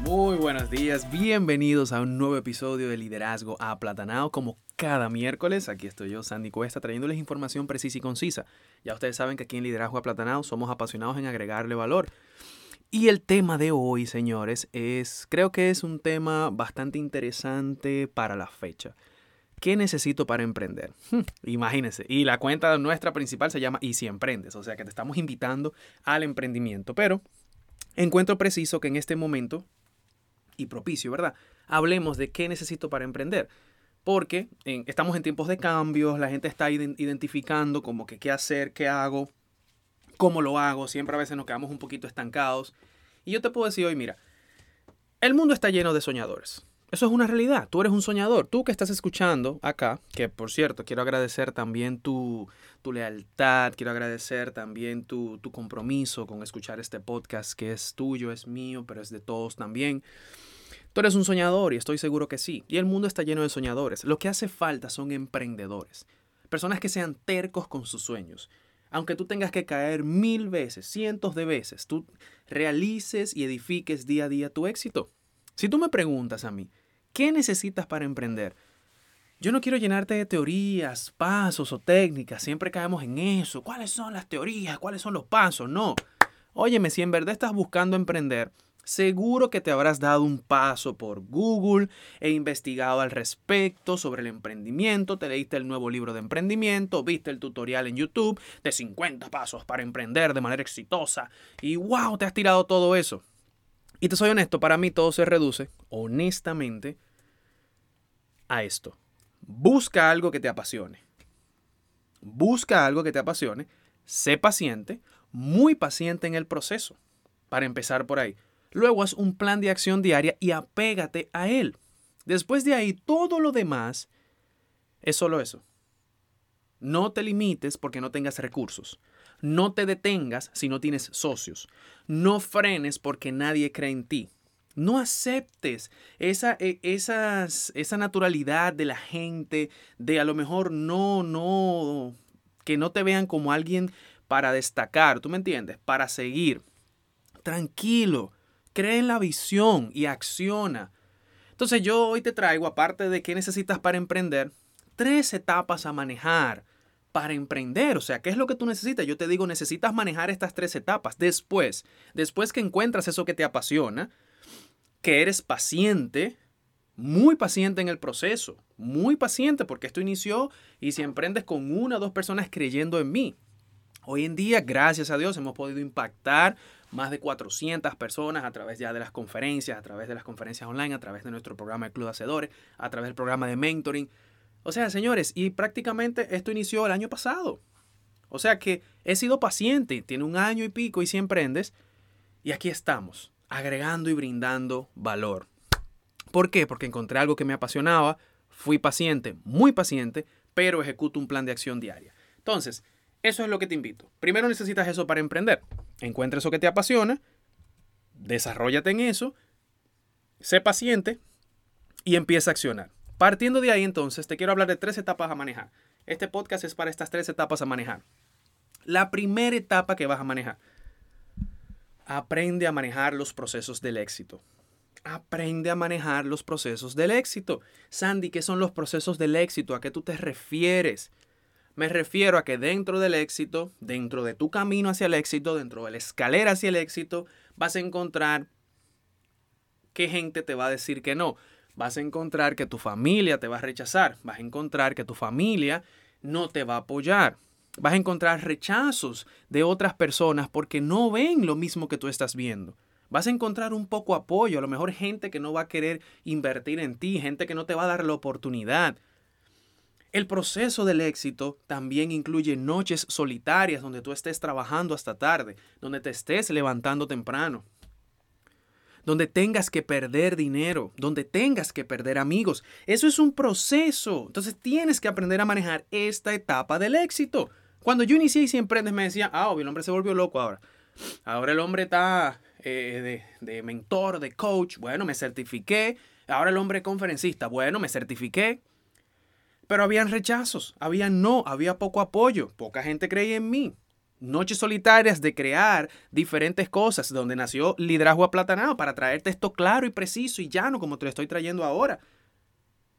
Muy buenos días, bienvenidos a un nuevo episodio de Liderazgo Aplatanado. Como cada miércoles, aquí estoy yo, Sandy Cuesta, trayéndoles información precisa y concisa. Ya ustedes saben que aquí en Liderazgo Aplatanado somos apasionados en agregarle valor. Y el tema de hoy, señores, es, creo que es un tema bastante interesante para la fecha. ¿Qué necesito para emprender? Imagínense. Y la cuenta nuestra principal se llama Y si emprendes, o sea que te estamos invitando al emprendimiento. Pero encuentro preciso que en este momento y propicio, ¿verdad? Hablemos de qué necesito para emprender. Porque estamos en tiempos de cambios, la gente está identificando como que qué hacer, qué hago, cómo lo hago, siempre a veces nos quedamos un poquito estancados. Y yo te puedo decir hoy, mira, el mundo está lleno de soñadores. Eso es una realidad. Tú eres un soñador. Tú que estás escuchando acá, que por cierto, quiero agradecer también tu, tu lealtad, quiero agradecer también tu, tu, compromiso con escuchar este podcast que es tuyo, es mío, pero es de todos también. Tú eres un soñador y estoy seguro que sí. Y el mundo está lleno de soñadores. Lo que hace falta son emprendedores. Personas que sean tercos con sus sueños. Aunque tú tengas que caer mil veces, cientos de veces, tú realices y edifiques día a día tu éxito. Si tú me preguntas a mí, ¿qué necesitas para emprender? Yo no quiero llenarte de teorías, pasos o técnicas. Siempre caemos en eso. ¿Cuáles son las teorías? ¿Cuáles son los pasos? No. Óyeme, si en verdad estás buscando emprender, Seguro que te habrás dado un paso por Google e investigado al respecto sobre el emprendimiento, te leíste el nuevo libro de emprendimiento, viste el tutorial en YouTube de 50 pasos para emprender de manera exitosa y wow, te has tirado todo eso. Y te soy honesto, para mí todo se reduce, honestamente, a esto. Busca algo que te apasione. Busca algo que te apasione. Sé paciente, muy paciente en el proceso. Para empezar por ahí. Luego haz un plan de acción diaria y apégate a él. Después de ahí, todo lo demás es solo eso. No te limites porque no tengas recursos. No te detengas si no tienes socios. No frenes porque nadie cree en ti. No aceptes esa, e, esa naturalidad de la gente, de a lo mejor no, no, que no te vean como alguien para destacar, ¿tú me entiendes? Para seguir. Tranquilo, cree en la visión y acciona. Entonces yo hoy te traigo, aparte de qué necesitas para emprender, tres etapas a manejar para emprender. O sea, ¿qué es lo que tú necesitas? Yo te digo, necesitas manejar estas tres etapas. Después, después que encuentras eso que te apasiona, que eres paciente, muy paciente en el proceso, muy paciente porque esto inició y si emprendes con una o dos personas creyendo en mí. Hoy en día, gracias a Dios, hemos podido impactar más de 400 personas a través ya de las conferencias, a través de las conferencias online, a través de nuestro programa de Club de Hacedores, a través del programa de mentoring. O sea, señores, y prácticamente esto inició el año pasado. O sea que he sido paciente, tiene un año y pico y si emprendes, y aquí estamos, agregando y brindando valor. ¿Por qué? Porque encontré algo que me apasionaba, fui paciente, muy paciente, pero ejecuto un plan de acción diaria. Entonces, eso es lo que te invito. Primero necesitas eso para emprender. Encuentra eso que te apasiona, desarrollate en eso, sé paciente y empieza a accionar. Partiendo de ahí entonces, te quiero hablar de tres etapas a manejar. Este podcast es para estas tres etapas a manejar. La primera etapa que vas a manejar. Aprende a manejar los procesos del éxito. Aprende a manejar los procesos del éxito. Sandy, ¿qué son los procesos del éxito? ¿A qué tú te refieres? Me refiero a que dentro del éxito, dentro de tu camino hacia el éxito, dentro de la escalera hacia el éxito, vas a encontrar qué gente te va a decir que no. Vas a encontrar que tu familia te va a rechazar. Vas a encontrar que tu familia no te va a apoyar. Vas a encontrar rechazos de otras personas porque no ven lo mismo que tú estás viendo. Vas a encontrar un poco apoyo, a lo mejor gente que no va a querer invertir en ti, gente que no te va a dar la oportunidad. El proceso del éxito también incluye noches solitarias donde tú estés trabajando hasta tarde, donde te estés levantando temprano, donde tengas que perder dinero, donde tengas que perder amigos. Eso es un proceso. Entonces tienes que aprender a manejar esta etapa del éxito. Cuando yo inicié y siempre me decía, ah, obvio, el hombre se volvió loco ahora. Ahora el hombre está eh, de, de mentor, de coach. Bueno, me certifiqué. Ahora el hombre es conferencista. Bueno, me certifiqué. Pero habían rechazos, había no, había poco apoyo, poca gente creía en mí. Noches solitarias de crear diferentes cosas, donde nació liderazgo aplatanado para traerte esto claro y preciso y llano como te lo estoy trayendo ahora.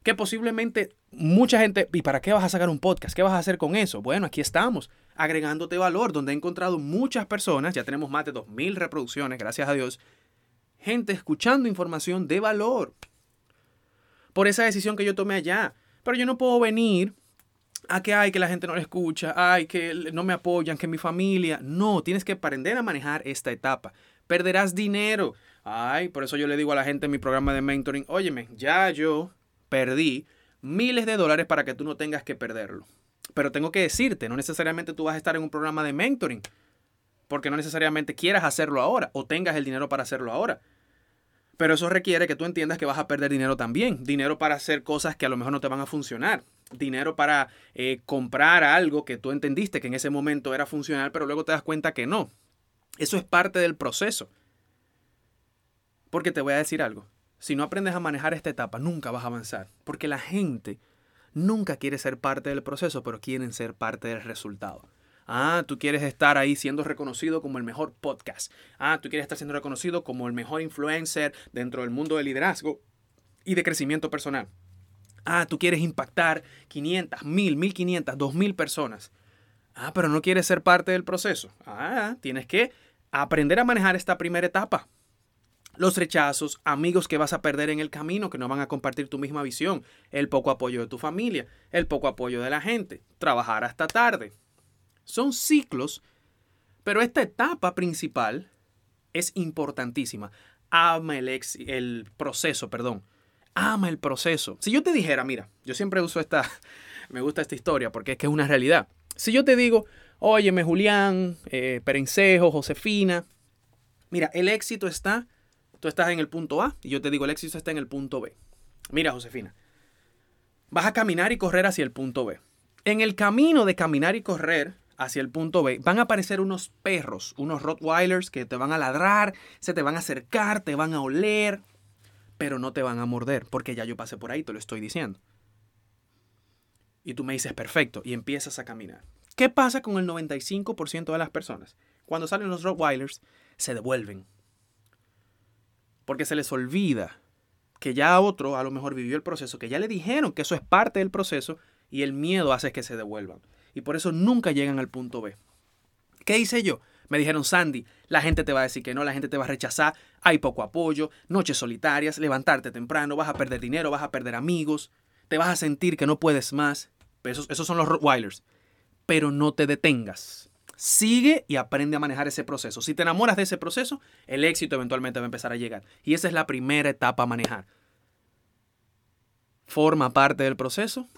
Que posiblemente mucha gente, ¿y para qué vas a sacar un podcast? ¿Qué vas a hacer con eso? Bueno, aquí estamos, agregándote valor, donde he encontrado muchas personas, ya tenemos más de 2.000 reproducciones, gracias a Dios, gente escuchando información de valor. Por esa decisión que yo tomé allá. Pero yo no puedo venir a que hay que la gente no le escucha, ay, que no me apoyan, que mi familia. No, tienes que aprender a manejar esta etapa. Perderás dinero. Ay, por eso yo le digo a la gente en mi programa de mentoring, óyeme, ya yo perdí miles de dólares para que tú no tengas que perderlo. Pero tengo que decirte, no necesariamente tú vas a estar en un programa de mentoring, porque no necesariamente quieras hacerlo ahora o tengas el dinero para hacerlo ahora. Pero eso requiere que tú entiendas que vas a perder dinero también. Dinero para hacer cosas que a lo mejor no te van a funcionar. Dinero para eh, comprar algo que tú entendiste que en ese momento era funcional, pero luego te das cuenta que no. Eso es parte del proceso. Porque te voy a decir algo. Si no aprendes a manejar esta etapa, nunca vas a avanzar. Porque la gente nunca quiere ser parte del proceso, pero quieren ser parte del resultado. Ah, tú quieres estar ahí siendo reconocido como el mejor podcast. Ah, tú quieres estar siendo reconocido como el mejor influencer dentro del mundo del liderazgo y de crecimiento personal. Ah, tú quieres impactar 500, 1000, 1500, 2000 personas. Ah, pero no quieres ser parte del proceso. Ah, tienes que aprender a manejar esta primera etapa. Los rechazos, amigos que vas a perder en el camino, que no van a compartir tu misma visión, el poco apoyo de tu familia, el poco apoyo de la gente, trabajar hasta tarde, son ciclos, pero esta etapa principal es importantísima. Ama el, el proceso, perdón. Ama el proceso. Si yo te dijera, mira, yo siempre uso esta, me gusta esta historia porque es que es una realidad. Si yo te digo, óyeme Julián, eh, Perencejo, Josefina, mira, el éxito está, tú estás en el punto A y yo te digo, el éxito está en el punto B. Mira, Josefina, vas a caminar y correr hacia el punto B. En el camino de caminar y correr, hacia el punto B, van a aparecer unos perros, unos Rottweilers que te van a ladrar, se te van a acercar, te van a oler, pero no te van a morder, porque ya yo pasé por ahí, te lo estoy diciendo. Y tú me dices, perfecto, y empiezas a caminar. ¿Qué pasa con el 95% de las personas? Cuando salen los Rottweilers, se devuelven. Porque se les olvida que ya otro a lo mejor vivió el proceso, que ya le dijeron que eso es parte del proceso y el miedo hace que se devuelvan y por eso nunca llegan al punto B. ¿Qué hice yo? Me dijeron, Sandy, la gente te va a decir que no, la gente te va a rechazar, hay poco apoyo, noches solitarias, levantarte temprano, vas a perder dinero, vas a perder amigos, te vas a sentir que no puedes más. Esos, esos son los Rottweilers. Pero no te detengas. Sigue y aprende a manejar ese proceso. Si te enamoras de ese proceso, el éxito eventualmente va a empezar a llegar. Y esa es la primera etapa a manejar. Forma parte del proceso,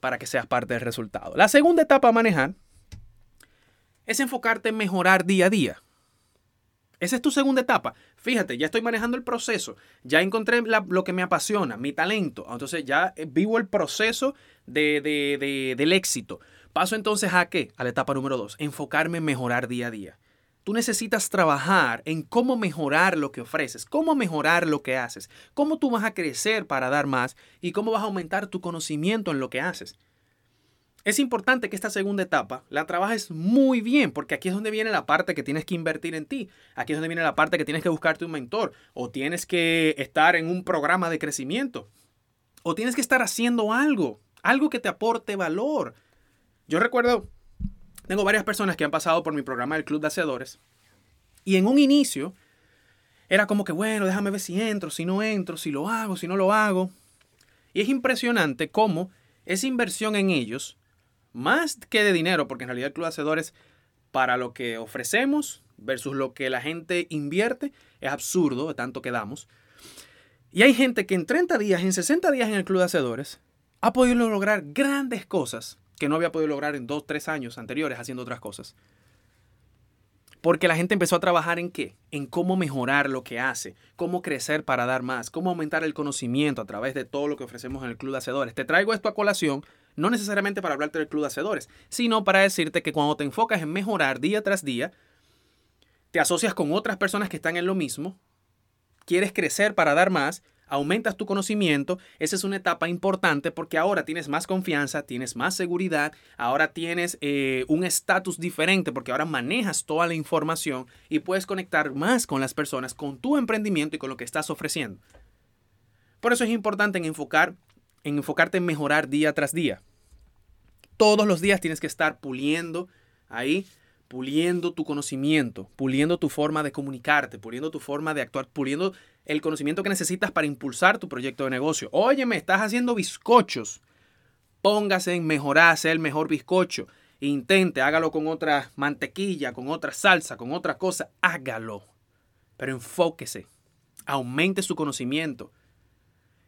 para que seas parte del resultado. La segunda etapa a manejar es enfocarte en mejorar día a día. Esa es tu segunda etapa. Fíjate, ya estoy manejando el proceso. Ya encontré lo que me apasiona, mi talento. Entonces ya eh, vivo el proceso de, del éxito. Paso entonces a qué? A la etapa número dos. Enfocarme en mejorar día a día. Tú necesitas trabajar en cómo mejorar lo que ofreces, cómo mejorar lo que haces, cómo tú vas a crecer para dar más y cómo vas a aumentar tu conocimiento en lo que haces. Es importante que esta segunda etapa la trabajes muy bien, porque aquí es donde viene la parte que tienes que invertir en ti. Aquí es donde viene la parte que tienes que buscarte un mentor o tienes que estar en un programa de crecimiento o tienes que estar haciendo algo, algo que te aporte valor. Yo recuerdo tengo varias personas que han pasado por mi programa del Club de Hacedores. Y en un inicio era como que, bueno, déjame ver si entro, si no entro, si lo hago, si no lo hago. Y es impresionante cómo esa inversión en ellos, más que de dinero, porque en realidad el Club de Hacedores, para lo que ofrecemos versus lo que la gente invierte, es absurdo de tanto que damos. Y hay gente que en 30 días, en 60 días en el Club de Hacedores, ha podido lograr grandes cosas que no había podido lograr en dos, tres años anteriores haciendo otras cosas. Porque la gente empezó a trabajar en qué? En cómo mejorar lo que hace, cómo crecer para dar más, cómo aumentar el conocimiento a través de todo lo que ofrecemos en el Club de Hacedores. Te traigo esto a colación, no necesariamente para hablarte del Club de Hacedores, sino para decirte que cuando te enfocas en mejorar día tras día, te asocias con otras personas que están en lo mismo, quieres crecer para dar más, aumentas tu conocimiento, esa es una etapa importante porque ahora tienes más confianza, tienes más seguridad, ahora tienes eh, un estatus diferente porque ahora manejas toda la información y puedes conectar más con las personas, con tu emprendimiento y con lo que estás ofreciendo. Por eso es importante en enfocar, en enfocarte en mejorar día tras día. Todos los días tienes que estar puliendo ahí puliendo tu conocimiento, puliendo tu forma de comunicarte, puliendo tu forma de actuar, puliendo el conocimiento que necesitas para impulsar tu proyecto de negocio. Oye, me estás haciendo bizcochos. Póngase en mejorar, hacer el mejor bizcocho. Intente, hágalo con otra mantequilla, con otra salsa, con otra cosa. Hágalo. Pero enfóquese. Aumente su conocimiento.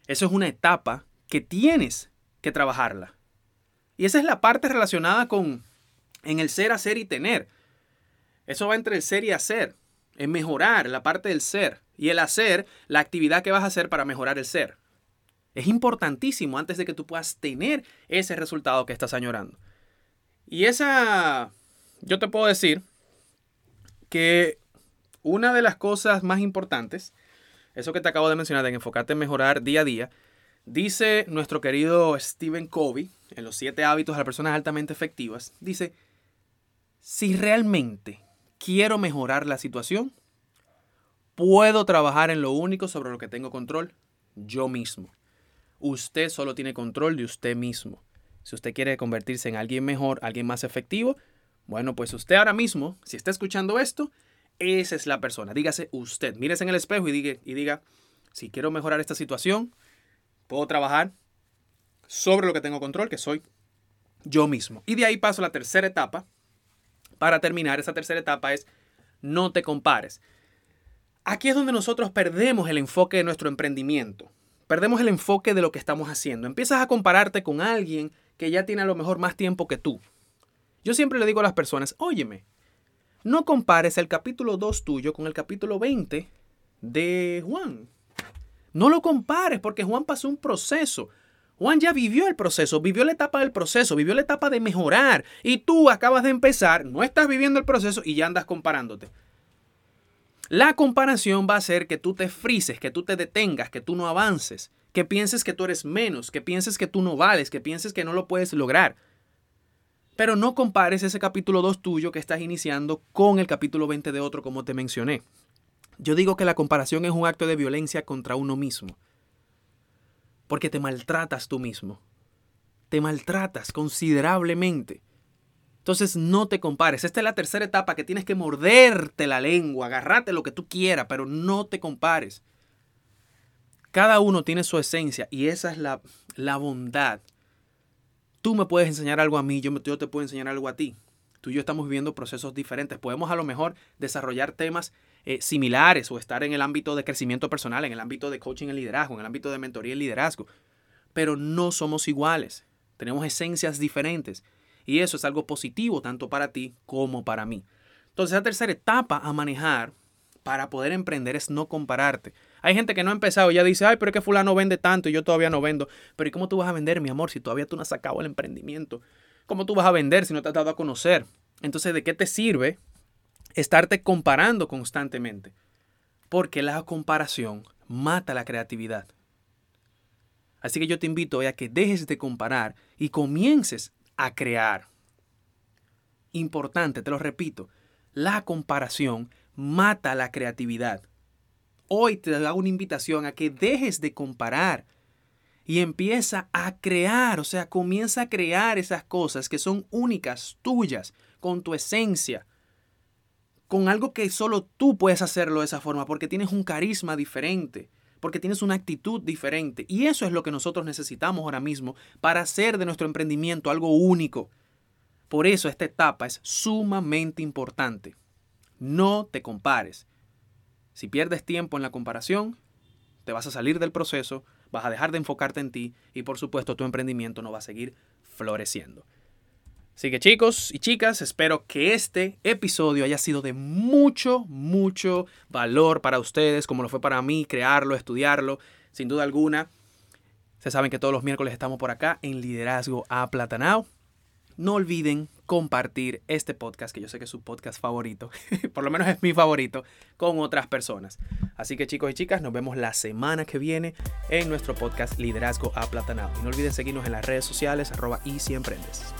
Eso es una etapa que tienes que trabajarla. Y esa es la parte relacionada con en el ser, hacer y tener. Eso va entre el ser y hacer. Es mejorar la parte del ser. Y el hacer, la actividad que vas a hacer para mejorar el ser. Es importantísimo antes de que tú puedas tener ese resultado que estás añorando. Y esa, yo te puedo decir que una de las cosas más importantes, eso que te acabo de mencionar, de enfocarte en mejorar día a día, dice nuestro querido Stephen Covey, en los siete hábitos de las personas altamente efectivas, dice, si realmente quiero mejorar la situación, puedo trabajar en lo único sobre lo que tengo control, yo mismo. Usted solo tiene control de usted mismo. Si usted quiere convertirse en alguien mejor, alguien más efectivo, bueno, pues usted ahora mismo, si está escuchando esto, esa es la persona. Dígase usted, mírese en el espejo y diga, y diga, si quiero mejorar esta situación, puedo trabajar sobre lo que tengo control, que soy yo mismo. Y de ahí paso a la tercera etapa, para terminar, esa tercera etapa es no te compares. Aquí es donde nosotros perdemos el enfoque de nuestro emprendimiento. Perdemos el enfoque de lo que estamos haciendo. Empiezas a compararte con alguien que ya tiene a lo mejor más tiempo que tú. Yo siempre le digo a las personas, óyeme, no compares el capítulo 2 tuyo con el capítulo 20 de Juan. No lo compares porque Juan pasó un proceso. Juan ya vivió el proceso, vivió la etapa del proceso, vivió la etapa de mejorar. Y tú acabas de empezar, no estás viviendo el proceso y ya andas comparándote. La comparación va a hacer que tú te frises, que tú te detengas, que tú no avances, que pienses que tú eres menos, que pienses que tú no vales, que pienses que no lo puedes lograr. Pero no compares ese capítulo 2 tuyo que estás iniciando con el capítulo 20 de otro como te mencioné. Yo digo que la comparación es un acto de violencia contra uno mismo porque te maltratas tú mismo. Te maltratas considerablemente. Entonces no te compares. Esta es la tercera etapa que tienes que morderte la lengua, agarrarte lo que tú quieras, pero no te compares. Cada uno tiene su esencia y esa es la, la bondad. Tú me puedes enseñar algo a mí, yo, yo te puedo enseñar algo a ti. Tú y yo estamos viviendo procesos diferentes. Podemos a lo mejor desarrollar temas eh, similares o estar en el ámbito de crecimiento personal, en el ámbito de coaching y liderazgo, en el ámbito de mentoría y liderazgo. Pero no somos iguales. Tenemos esencias diferentes. Y eso es algo positivo tanto para ti como para mí. Entonces, la tercera etapa a manejar para poder emprender es no compararte. Hay gente que no ha empezado y ya dice, ay, pero es que fulano vende tanto y yo todavía no vendo. Pero ¿y cómo tú vas a vender, mi amor, si todavía tú no has sacado el emprendimiento? ¿Cómo tú vas a vender si no te has dado a conocer? Entonces, ¿de qué te sirve estarte comparando constantemente, porque la comparación mata la creatividad. Así que yo te invito a que dejes de comparar y comiences a crear. Importante, te lo repito, la comparación mata la creatividad. Hoy te hago una invitación a que dejes de comparar y empieza a crear, o sea, comienza a crear esas cosas que son únicas, tuyas, con tu esencia, con algo que solo tú puedes hacerlo de esa forma, porque tienes un carisma diferente, porque tienes una actitud diferente. Y eso es lo que nosotros necesitamos ahora mismo para hacer de nuestro emprendimiento algo único. Por eso esta etapa es sumamente importante. No te compares. Si pierdes tiempo en la comparación, te vas a salir del proceso, vas a dejar de enfocarte en ti y por supuesto tu emprendimiento no va a seguir floreciendo. Así que chicos y chicas, espero que este episodio haya sido de mucho, mucho valor para ustedes, como lo fue para mí, crearlo, estudiarlo, sin duda alguna. Se saben que todos los miércoles estamos por acá en Liderazgo a Platanao. No olviden compartir este podcast, que yo sé que es su podcast favorito, por lo menos es mi favorito, con otras personas. Así que chicos y chicas, nos vemos la semana que viene en nuestro podcast Liderazgo a Platanao. Y no olviden seguirnos en las redes sociales, arroba y si emprendes.